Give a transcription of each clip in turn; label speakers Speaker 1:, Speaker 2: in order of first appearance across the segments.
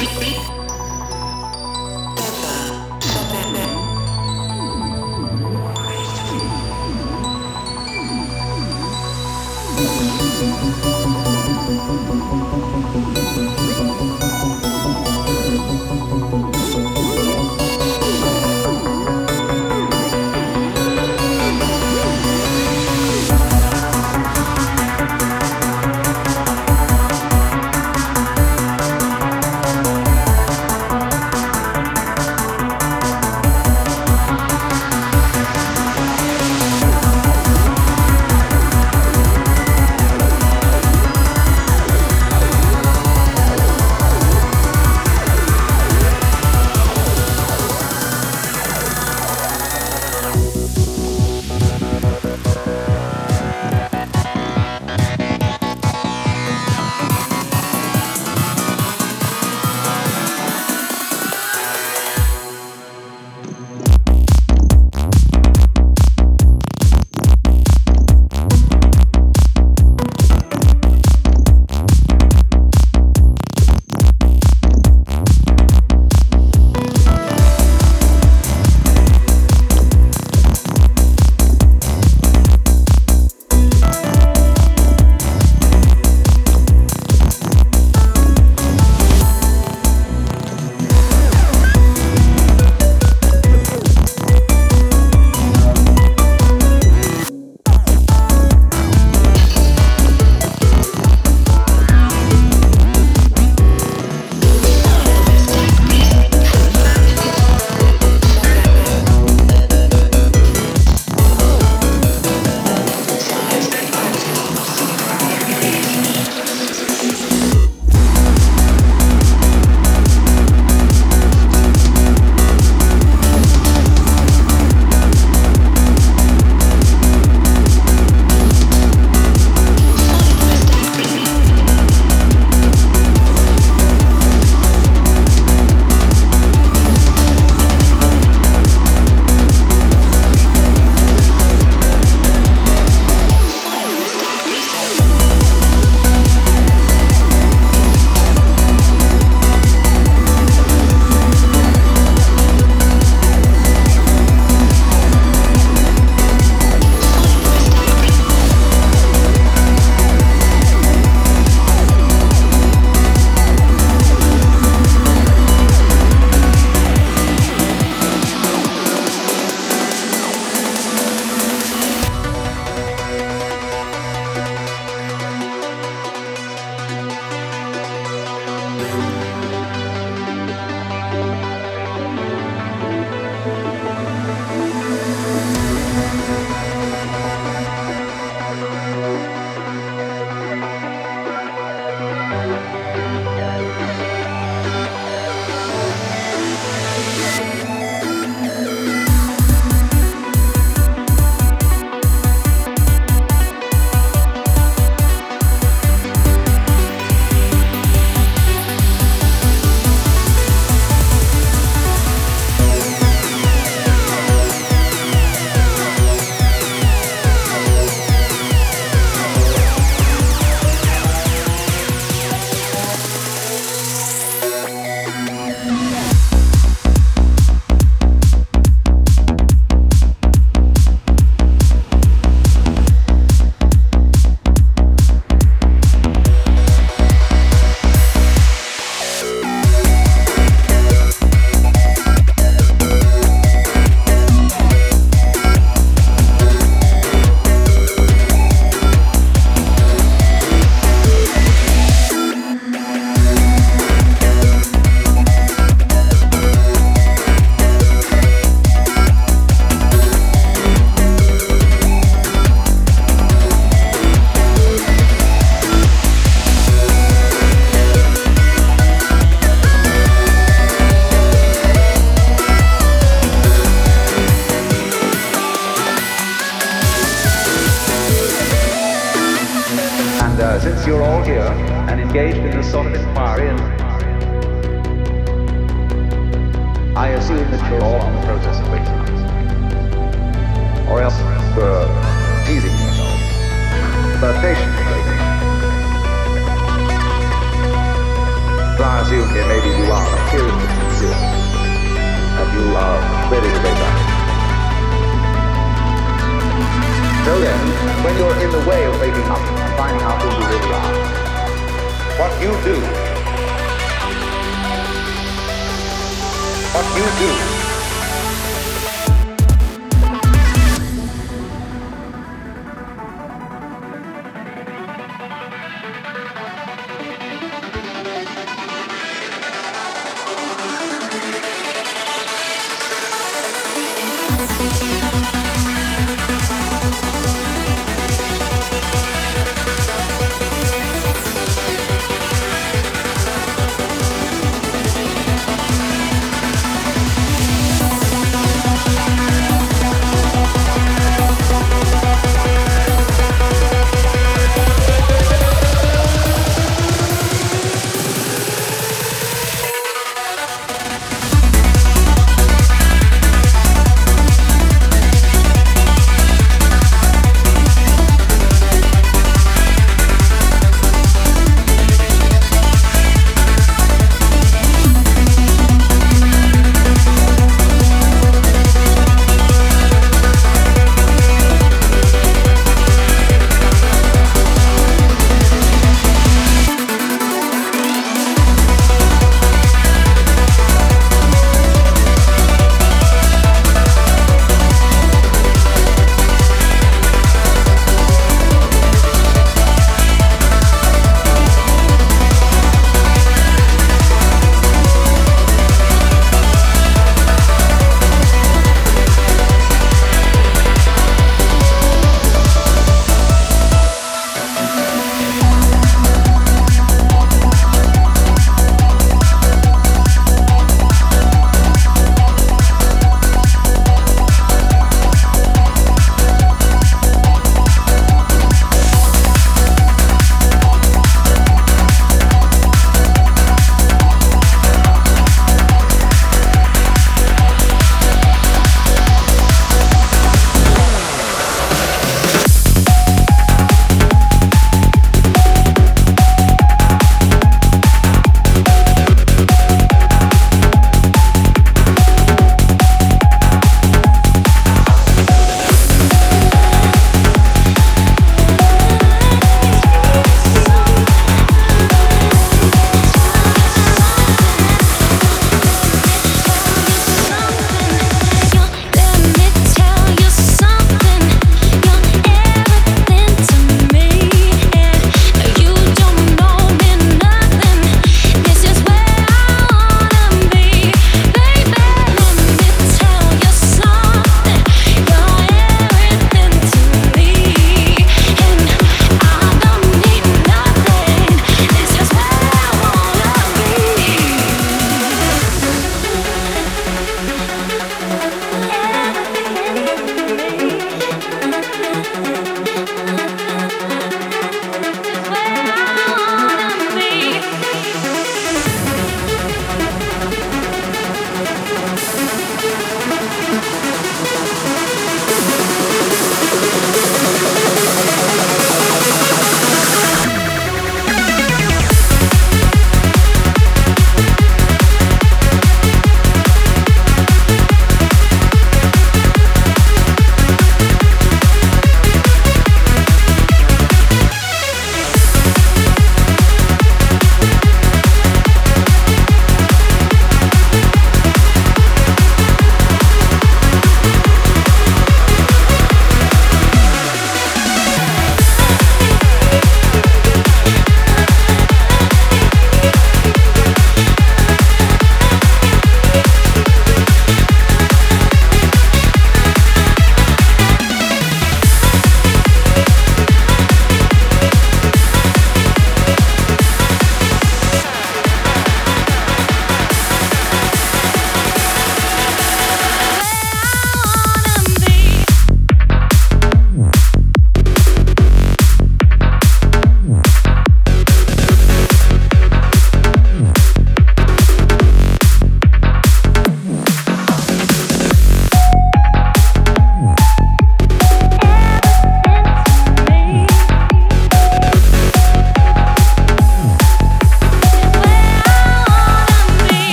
Speaker 1: the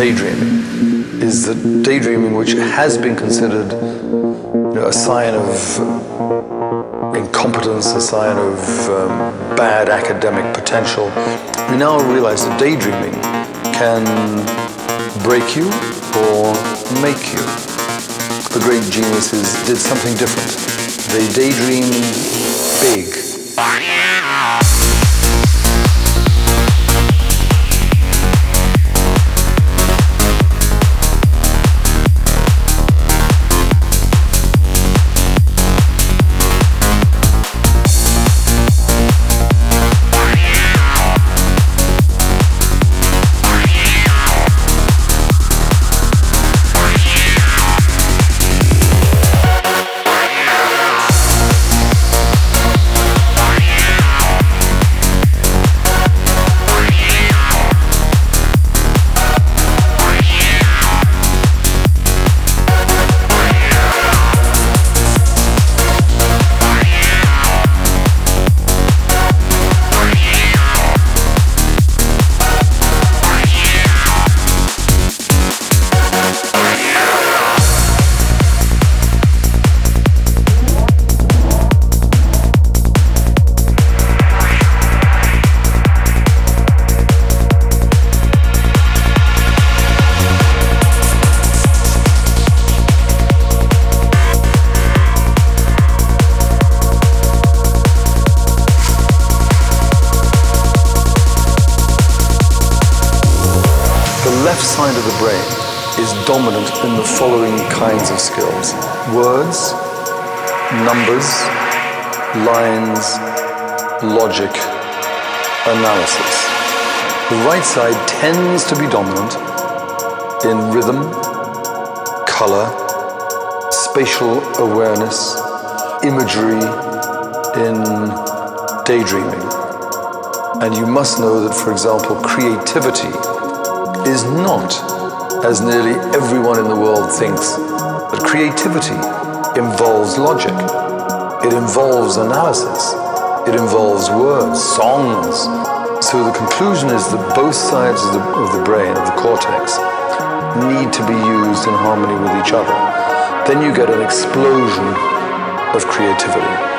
Speaker 2: daydreaming is that daydreaming, which has been considered you know, a sign of incompetence, a sign of um, bad academic potential, we now realize that daydreaming can break you or make you. The great geniuses did something different. They daydreamed big. Analysis. The right side tends to be dominant in rhythm, color, spatial awareness, imagery, in daydreaming. And you must know that, for example, creativity is not as nearly everyone in the world thinks, that creativity involves logic, it involves analysis, it involves words, songs. So the conclusion is that both sides of the, of the brain, of the cortex, need to be used in harmony with each other. Then you get an explosion of creativity.